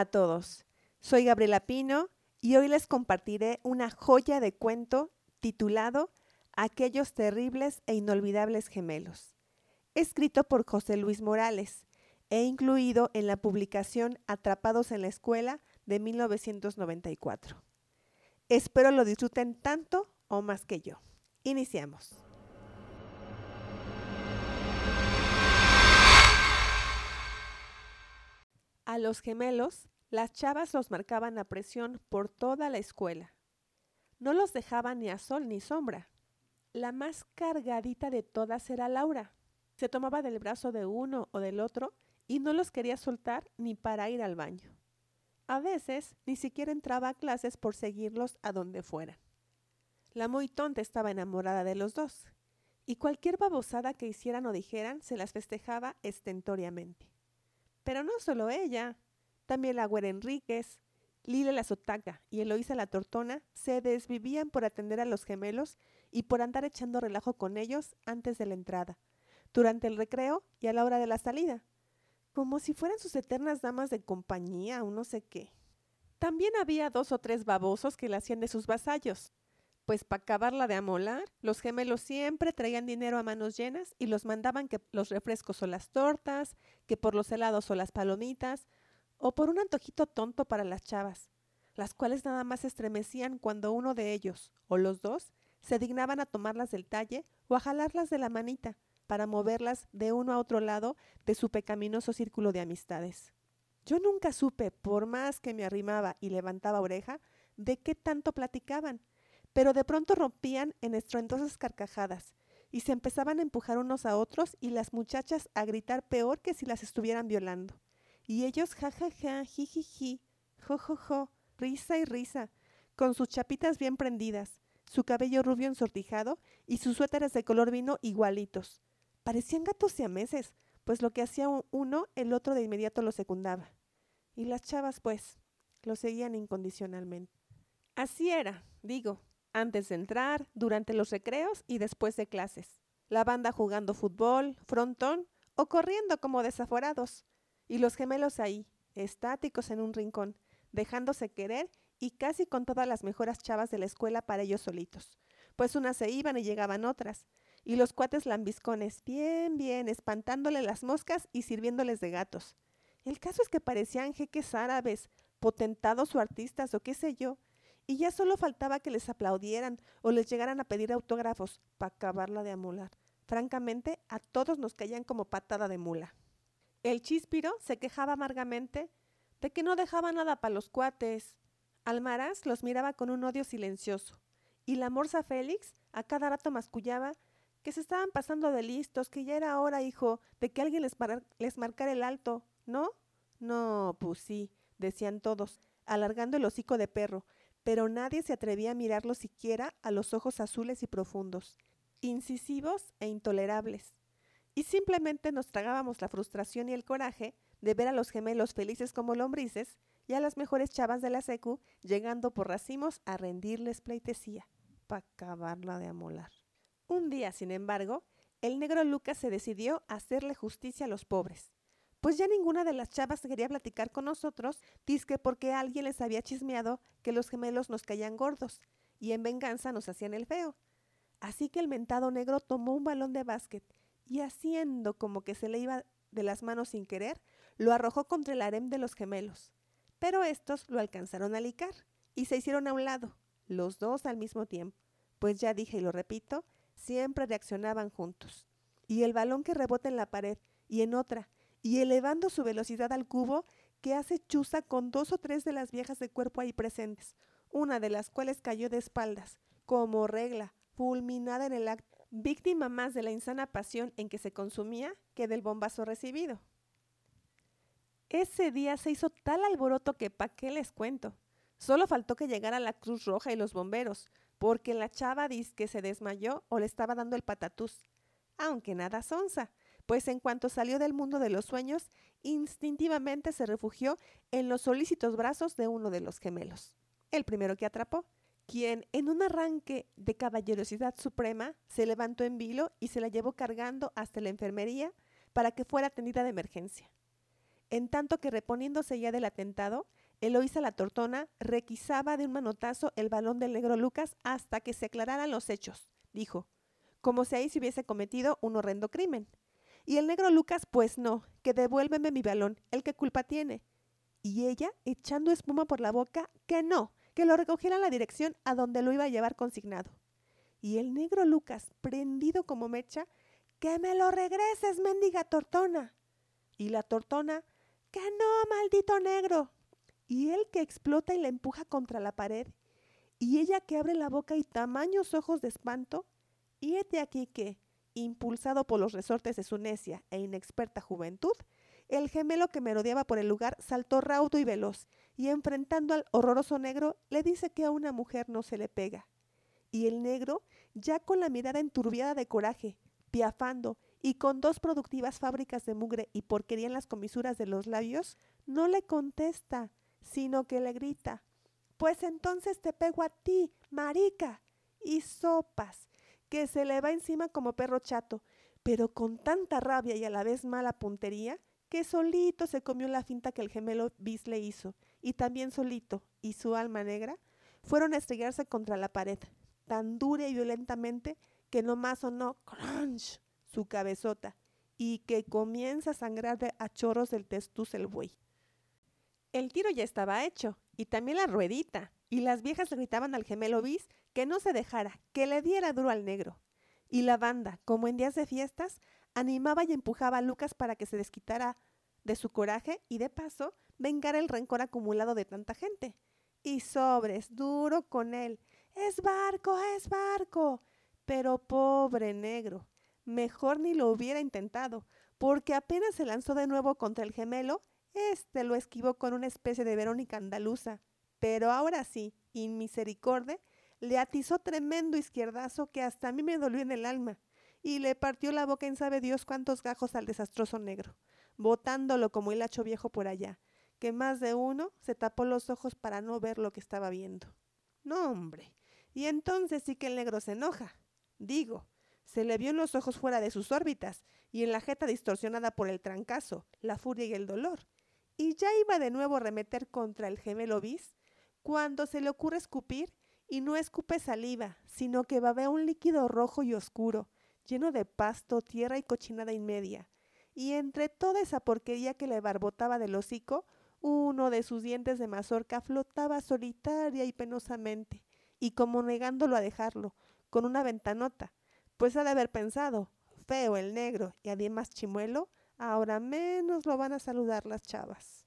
A todos, soy Gabriela Pino y hoy les compartiré una joya de cuento titulado Aquellos terribles e inolvidables gemelos, escrito por José Luis Morales e incluido en la publicación Atrapados en la Escuela de 1994. Espero lo disfruten tanto o más que yo. Iniciamos. Los gemelos, las chavas los marcaban a presión por toda la escuela. No los dejaban ni a sol ni sombra. La más cargadita de todas era Laura. Se tomaba del brazo de uno o del otro y no los quería soltar ni para ir al baño. A veces ni siquiera entraba a clases por seguirlos a donde fueran. La muy tonta estaba enamorada de los dos, y cualquier babosada que hicieran o dijeran se las festejaba estentoriamente. Pero no solo ella, también la güera Enríquez, Lila la Sotaca y Eloísa la Tortona se desvivían por atender a los gemelos y por andar echando relajo con ellos antes de la entrada, durante el recreo y a la hora de la salida, como si fueran sus eternas damas de compañía o no sé qué. También había dos o tres babosos que la hacían de sus vasallos, pues para acabarla de amolar, los gemelos siempre traían dinero a manos llenas y los mandaban que los refrescos o las tortas, que por los helados o las palomitas, o por un antojito tonto para las chavas, las cuales nada más estremecían cuando uno de ellos, o los dos, se dignaban a tomarlas del talle o a jalarlas de la manita para moverlas de uno a otro lado de su pecaminoso círculo de amistades. Yo nunca supe, por más que me arrimaba y levantaba oreja, de qué tanto platicaban, pero de pronto rompían en estruendosas carcajadas y se empezaban a empujar unos a otros y las muchachas a gritar peor que si las estuvieran violando. Y ellos ja ja ja, ji ji ji, jo jo jo, risa y risa, con sus chapitas bien prendidas, su cabello rubio ensortijado y sus suéteres de color vino igualitos. Parecían gatos siameses, pues lo que hacía uno, el otro de inmediato lo secundaba. Y las chavas, pues, lo seguían incondicionalmente. Así era, digo, antes de entrar, durante los recreos y después de clases. La banda jugando fútbol, frontón o corriendo como desaforados. Y los gemelos ahí, estáticos en un rincón, dejándose querer y casi con todas las mejores chavas de la escuela para ellos solitos. Pues unas se iban y llegaban otras. Y los cuates lambiscones, bien, bien, espantándole las moscas y sirviéndoles de gatos. El caso es que parecían jeques árabes, potentados o artistas o qué sé yo, y ya solo faltaba que les aplaudieran o les llegaran a pedir autógrafos para acabarla de amular. Francamente, a todos nos caían como patada de mula. El chispiro se quejaba amargamente de que no dejaba nada para los cuates. Almaraz los miraba con un odio silencioso, y la morsa Félix a cada rato mascullaba que se estaban pasando de listos, que ya era hora, hijo, de que alguien les, les marcara el alto, ¿no? No, pues sí, decían todos, alargando el hocico de perro, pero nadie se atrevía a mirarlo siquiera a los ojos azules y profundos, incisivos e intolerables. Y simplemente nos tragábamos la frustración y el coraje de ver a los gemelos felices como lombrices y a las mejores chavas de la secu llegando por racimos a rendirles pleitesía, para acabarla de amolar. Un día, sin embargo, el negro Lucas se decidió a hacerle justicia a los pobres pues ya ninguna de las chavas quería platicar con nosotros, disque porque alguien les había chismeado que los gemelos nos caían gordos y en venganza nos hacían el feo. Así que el mentado negro tomó un balón de básquet y haciendo como que se le iba de las manos sin querer, lo arrojó contra el harem de los gemelos. Pero estos lo alcanzaron a licar y se hicieron a un lado, los dos al mismo tiempo, pues ya dije y lo repito, siempre reaccionaban juntos. Y el balón que rebota en la pared y en otra y elevando su velocidad al cubo que hace chuza con dos o tres de las viejas de cuerpo ahí presentes, una de las cuales cayó de espaldas, como regla, fulminada en el acto, víctima más de la insana pasión en que se consumía que del bombazo recibido. Ese día se hizo tal alboroto que pa' qué les cuento. Solo faltó que llegara la Cruz Roja y los bomberos, porque la chava que se desmayó o le estaba dando el patatús. Aunque nada sonza, pues en cuanto salió del mundo de los sueños, instintivamente se refugió en los solícitos brazos de uno de los gemelos, el primero que atrapó, quien en un arranque de caballerosidad suprema se levantó en vilo y se la llevó cargando hasta la enfermería para que fuera atendida de emergencia. en tanto que reponiéndose ya del atentado, Eloísa la tortona requisaba de un manotazo el balón del negro Lucas hasta que se aclararan los hechos, dijo, como si ahí se hubiese cometido un horrendo crimen. Y el negro Lucas, pues no, que devuélveme mi balón, el que culpa tiene. Y ella, echando espuma por la boca, que no, que lo recogiera en la dirección a donde lo iba a llevar consignado. Y el negro Lucas, prendido como mecha, que me lo regreses, mendiga tortona. Y la tortona, que no, maldito negro. Y él que explota y la empuja contra la pared. Y ella que abre la boca y tamaños ojos de espanto. Y este aquí que, impulsado por los resortes de su necia e inexperta juventud, el gemelo que merodeaba por el lugar saltó raudo y veloz, y enfrentando al horroroso negro, le dice que a una mujer no se le pega. Y el negro, ya con la mirada enturbiada de coraje, piafando y con dos productivas fábricas de mugre y porquería en las comisuras de los labios, no le contesta, sino que le grita, Pues entonces te pego a ti, marica. Y sopas, que se le va encima como perro chato, pero con tanta rabia y a la vez mala puntería, que solito se comió la finta que el gemelo bis le hizo, y también solito, y su alma negra, fueron a estrellarse contra la pared, tan dura y violentamente que nomás sonó crunch su cabezota, y que comienza a sangrar de a chorros del testuz el buey. El tiro ya estaba hecho, y también la ruedita, y las viejas le gritaban al gemelo bis que no se dejara, que le diera duro al negro. Y la banda, como en días de fiestas, animaba y empujaba a Lucas para que se desquitara de su coraje y de paso vengara el rencor acumulado de tanta gente. Y sobres, duro con él. Es barco, es barco. Pero pobre negro, mejor ni lo hubiera intentado, porque apenas se lanzó de nuevo contra el gemelo, éste lo esquivó con una especie de Verónica andaluza. Pero ahora sí, inmisericordia, le atizó tremendo izquierdazo que hasta a mí me dolió en el alma, y le partió la boca en sabe Dios cuántos gajos al desastroso negro, botándolo como el hacho viejo por allá, que más de uno se tapó los ojos para no ver lo que estaba viendo. No, hombre. Y entonces sí que el negro se enoja. Digo, se le vio en los ojos fuera de sus órbitas y en la jeta distorsionada por el trancazo, la furia y el dolor. Y ya iba de nuevo a remeter contra el gemelo bis, cuando se le ocurre escupir y no escupe saliva, sino que babea un líquido rojo y oscuro, lleno de pasto, tierra y cochinada inmedia. Y entre toda esa porquería que le barbotaba del hocico, uno de sus dientes de mazorca flotaba solitaria y penosamente, y como negándolo a dejarlo, con una ventanota, pues ha de haber pensado, feo el negro y además chimuelo, ahora menos lo van a saludar las chavas.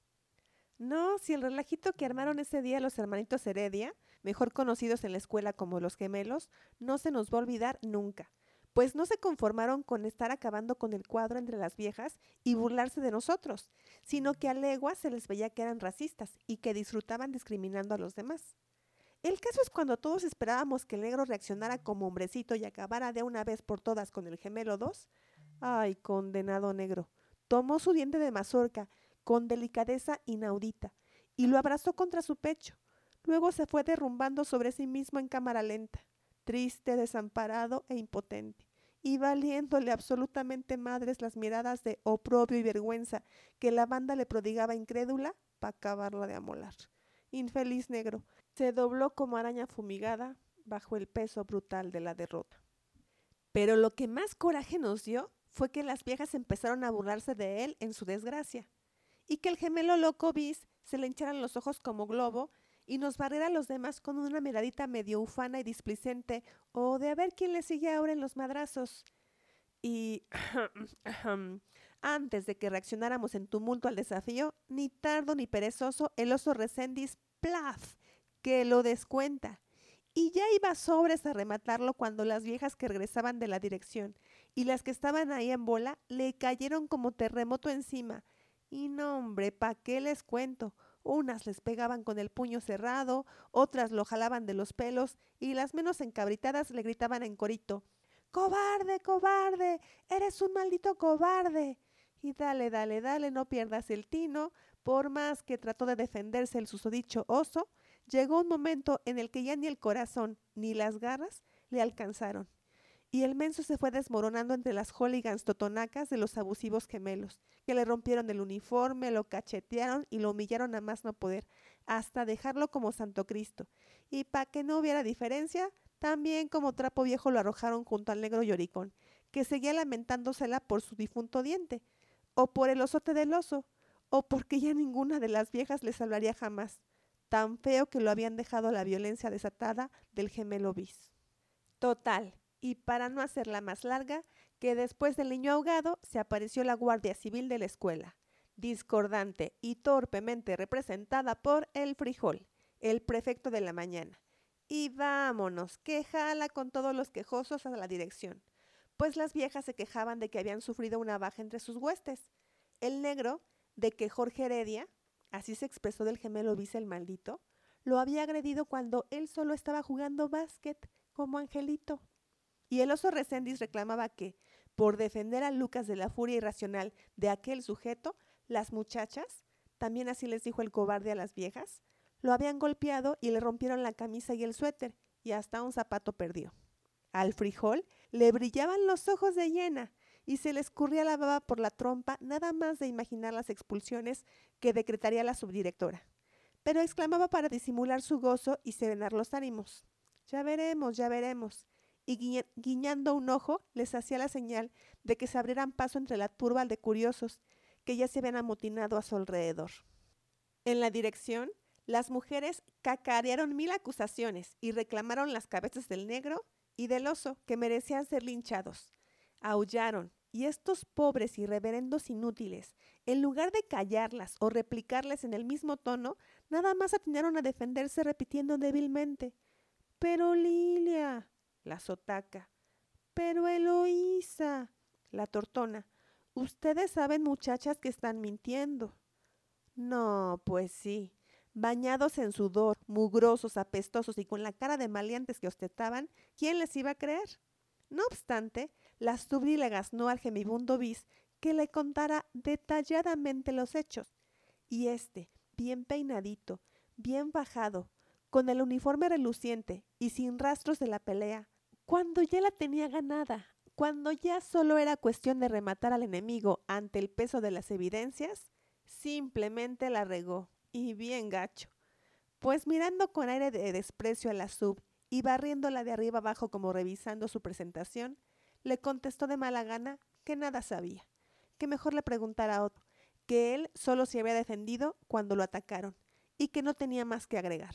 No, si el relajito que armaron ese día los hermanitos Heredia, mejor conocidos en la escuela como los gemelos, no se nos va a olvidar nunca, pues no se conformaron con estar acabando con el cuadro entre las viejas y burlarse de nosotros, sino que a leguas se les veía que eran racistas y que disfrutaban discriminando a los demás. El caso es cuando todos esperábamos que el negro reaccionara como hombrecito y acabara de una vez por todas con el gemelo 2. Ay, condenado negro. Tomó su diente de mazorca con delicadeza inaudita y lo abrazó contra su pecho. Luego se fue derrumbando sobre sí mismo en cámara lenta, triste, desamparado e impotente, y valiéndole absolutamente madres las miradas de oprobio y vergüenza que la banda le prodigaba incrédula para acabarla de amolar. Infeliz negro, se dobló como araña fumigada bajo el peso brutal de la derrota. Pero lo que más coraje nos dio fue que las viejas empezaron a burlarse de él en su desgracia y que el gemelo loco bis se le hincharan los ojos como globo y nos barriera a los demás con una miradita medio ufana y displicente o de a ver quién le sigue ahora en los madrazos. Y antes de que reaccionáramos en tumulto al desafío, ni tardo ni perezoso, el oso Recendis, plaf, que lo descuenta. Y ya iba sobres a rematarlo cuando las viejas que regresaban de la dirección y las que estaban ahí en bola le cayeron como terremoto encima, y no, hombre, ¿pa' qué les cuento? Unas les pegaban con el puño cerrado, otras lo jalaban de los pelos, y las menos encabritadas le gritaban en corito ¡Cobarde, cobarde! ¡Eres un maldito cobarde! Y dale, dale, dale, no pierdas el tino. Por más que trató de defenderse el susodicho oso, llegó un momento en el que ya ni el corazón ni las garras le alcanzaron. Y el menso se fue desmoronando entre las hooligans totonacas de los abusivos gemelos, que le rompieron el uniforme, lo cachetearon y lo humillaron a más no poder, hasta dejarlo como Santo Cristo. Y para que no hubiera diferencia, también como trapo viejo lo arrojaron junto al negro lloricón, que seguía lamentándosela por su difunto diente, o por el osote del oso, o porque ya ninguna de las viejas le salvaría jamás, tan feo que lo habían dejado la violencia desatada del gemelo bis. Total, y para no hacerla más larga, que después del niño ahogado se apareció la Guardia Civil de la escuela, discordante y torpemente representada por el frijol, el prefecto de la mañana. Y vámonos, que jala con todos los quejosos a la dirección, pues las viejas se quejaban de que habían sufrido una baja entre sus huestes. El negro, de que Jorge Heredia, así se expresó del gemelo vice el maldito, lo había agredido cuando él solo estaba jugando básquet como angelito. Y el oso Recendis reclamaba que, por defender a Lucas de la furia irracional de aquel sujeto, las muchachas, también así les dijo el cobarde a las viejas, lo habían golpeado y le rompieron la camisa y el suéter, y hasta un zapato perdió. Al frijol le brillaban los ojos de hiena y se le escurría la baba por la trompa nada más de imaginar las expulsiones que decretaría la subdirectora. Pero exclamaba para disimular su gozo y serenar los ánimos. Ya veremos, ya veremos y guiñando un ojo les hacía la señal de que se abrieran paso entre la turba de curiosos que ya se habían amotinado a su alrededor. En la dirección, las mujeres cacarearon mil acusaciones y reclamaron las cabezas del negro y del oso que merecían ser linchados. Aullaron, y estos pobres y reverendos inútiles, en lugar de callarlas o replicarles en el mismo tono, nada más atinaron a defenderse repitiendo débilmente Pero Lilia, la sotaca. Pero Eloísa, la tortona, ustedes saben muchachas que están mintiendo. No, pues sí, bañados en sudor, mugrosos, apestosos y con la cara de maleantes que ostentaban, ¿quién les iba a creer? No obstante, la le gaznó al gemibundo bis que le contara detalladamente los hechos. Y este, bien peinadito, bien bajado, con el uniforme reluciente y sin rastros de la pelea, cuando ya la tenía ganada, cuando ya solo era cuestión de rematar al enemigo ante el peso de las evidencias, simplemente la regó, y bien gacho. Pues mirando con aire de desprecio a la sub y barriéndola de arriba abajo como revisando su presentación, le contestó de mala gana que nada sabía, que mejor le preguntara a otro, que él solo se había defendido cuando lo atacaron y que no tenía más que agregar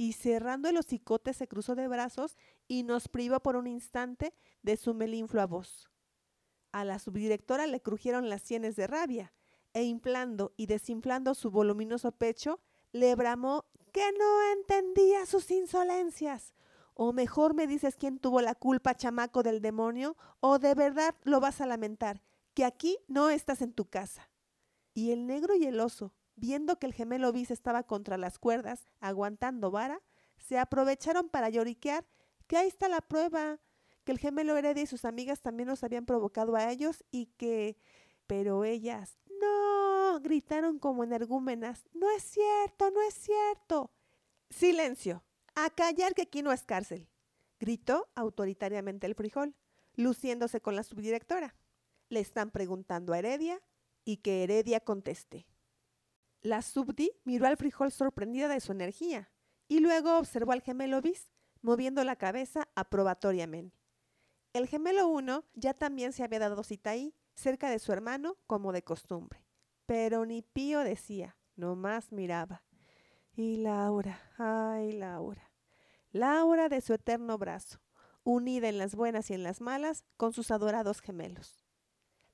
y cerrando el hocicote se cruzó de brazos y nos privó por un instante de su melinflua voz. A la subdirectora le crujieron las sienes de rabia, e inflando y desinflando su voluminoso pecho, le bramó que no entendía sus insolencias. O mejor me dices quién tuvo la culpa, chamaco del demonio, o de verdad lo vas a lamentar, que aquí no estás en tu casa. Y el negro y el oso, viendo que el gemelo bis estaba contra las cuerdas, aguantando vara, se aprovecharon para lloriquear que ahí está la prueba, que el gemelo Heredia y sus amigas también los habían provocado a ellos y que... Pero ellas, no, gritaron como energúmenas, no es cierto, no es cierto. Silencio, a callar que aquí no es cárcel, gritó autoritariamente el frijol, luciéndose con la subdirectora. Le están preguntando a Heredia y que Heredia conteste. La subdi miró al frijol sorprendida de su energía y luego observó al gemelo bis, moviendo la cabeza aprobatoriamente. El gemelo uno ya también se había dado cita ahí, cerca de su hermano, como de costumbre. Pero ni Pío decía, nomás miraba. Y Laura, ay Laura, Laura de su eterno brazo, unida en las buenas y en las malas con sus adorados gemelos.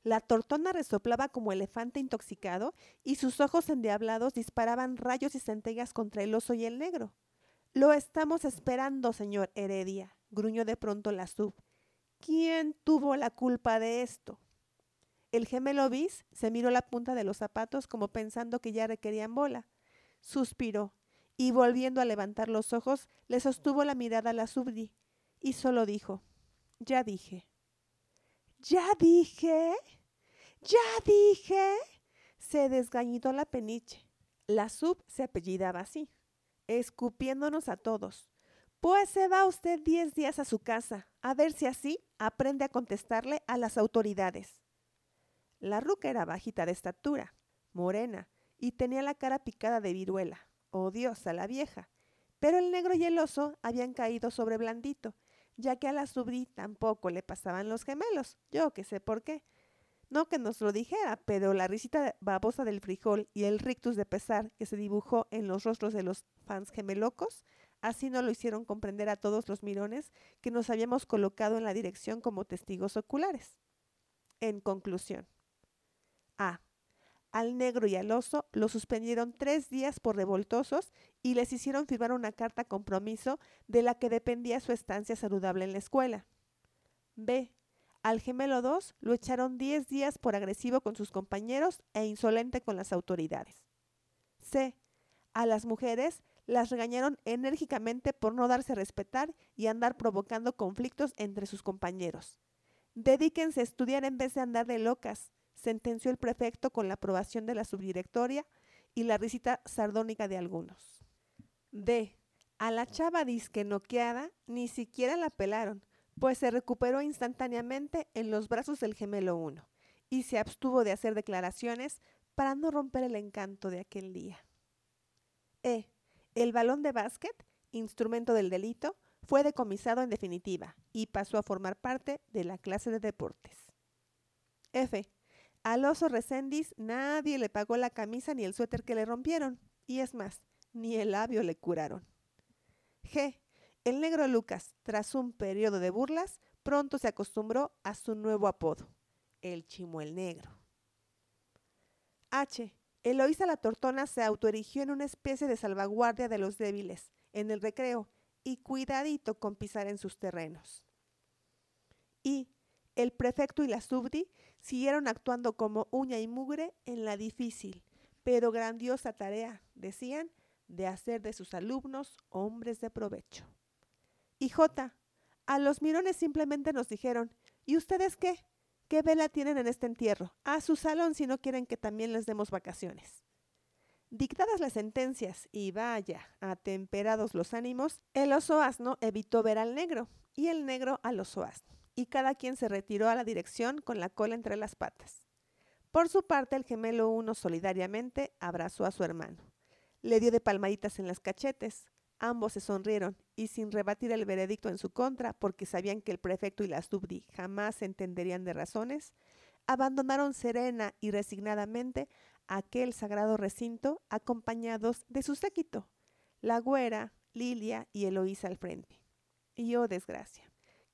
La tortona resoplaba como elefante intoxicado y sus ojos endiablados disparaban rayos y centellas contra el oso y el negro. Lo estamos esperando, señor Heredia, gruñó de pronto la sub. ¿Quién tuvo la culpa de esto? El gemelo bis se miró la punta de los zapatos como pensando que ya requerían bola. Suspiró y volviendo a levantar los ojos le sostuvo la mirada a la subdi y solo dijo, ya dije. ¿Ya dije? ¡Ya dije! Se desgañitó la peniche. La sub se apellidaba así, escupiéndonos a todos. Pues se va usted diez días a su casa, a ver si así aprende a contestarle a las autoridades. La ruca era bajita de estatura, morena, y tenía la cara picada de viruela. Odiosa la vieja. Pero el negro y el oso habían caído sobre Blandito, ya que a la subri tampoco le pasaban los gemelos, yo que sé por qué. No que nos lo dijera, pero la risita babosa del frijol y el rictus de pesar que se dibujó en los rostros de los fans gemelocos, así no lo hicieron comprender a todos los mirones que nos habíamos colocado en la dirección como testigos oculares. En conclusión. A. Al negro y al oso los suspendieron tres días por revoltosos y les hicieron firmar una carta compromiso de la que dependía su estancia saludable en la escuela. B. Al gemelo 2 lo echaron 10 días por agresivo con sus compañeros e insolente con las autoridades. C. A las mujeres las regañaron enérgicamente por no darse a respetar y andar provocando conflictos entre sus compañeros. Dedíquense a estudiar en vez de andar de locas, sentenció el prefecto con la aprobación de la subdirectoria y la risita sardónica de algunos. D. A la chava disque noqueada ni siquiera la pelaron, pues se recuperó instantáneamente en los brazos del gemelo 1 y se abstuvo de hacer declaraciones para no romper el encanto de aquel día. E. El balón de básquet, instrumento del delito, fue decomisado en definitiva y pasó a formar parte de la clase de deportes. F. Al oso Recendis nadie le pagó la camisa ni el suéter que le rompieron, y es más, ni el labio le curaron. G. El negro Lucas, tras un periodo de burlas, pronto se acostumbró a su nuevo apodo, el Chimuel Negro. H. Eloísa la Tortona se autoerigió en una especie de salvaguardia de los débiles, en el recreo, y cuidadito con pisar en sus terrenos. Y el prefecto y la subdi siguieron actuando como uña y mugre en la difícil, pero grandiosa tarea, decían, de hacer de sus alumnos hombres de provecho. Y J, a los mirones simplemente nos dijeron, ¿y ustedes qué? ¿Qué vela tienen en este entierro? A su salón si no quieren que también les demos vacaciones. Dictadas las sentencias y vaya, atemperados los ánimos, el oso asno evitó ver al negro y el negro al oso asno, y cada quien se retiró a la dirección con la cola entre las patas. Por su parte, el gemelo uno solidariamente abrazó a su hermano. Le dio de palmaditas en las cachetes, Ambos se sonrieron y sin rebatir el veredicto en su contra, porque sabían que el prefecto y la subdi jamás se entenderían de razones, abandonaron serena y resignadamente aquel sagrado recinto acompañados de su séquito, la güera, Lilia y Eloísa al frente. Y oh desgracia,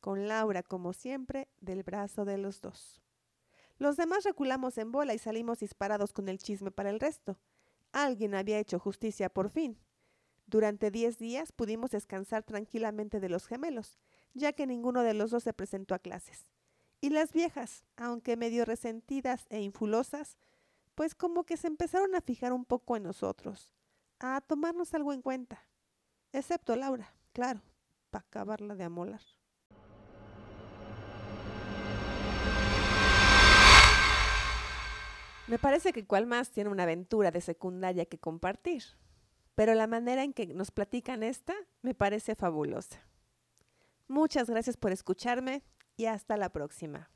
con Laura, como siempre, del brazo de los dos. Los demás reculamos en bola y salimos disparados con el chisme para el resto. Alguien había hecho justicia por fin, durante diez días pudimos descansar tranquilamente de los gemelos, ya que ninguno de los dos se presentó a clases. Y las viejas, aunque medio resentidas e infulosas, pues como que se empezaron a fijar un poco en nosotros, a tomarnos algo en cuenta. Excepto Laura, claro, para acabarla de amolar. Me parece que cual más tiene una aventura de secundaria que compartir pero la manera en que nos platican esta me parece fabulosa. Muchas gracias por escucharme y hasta la próxima.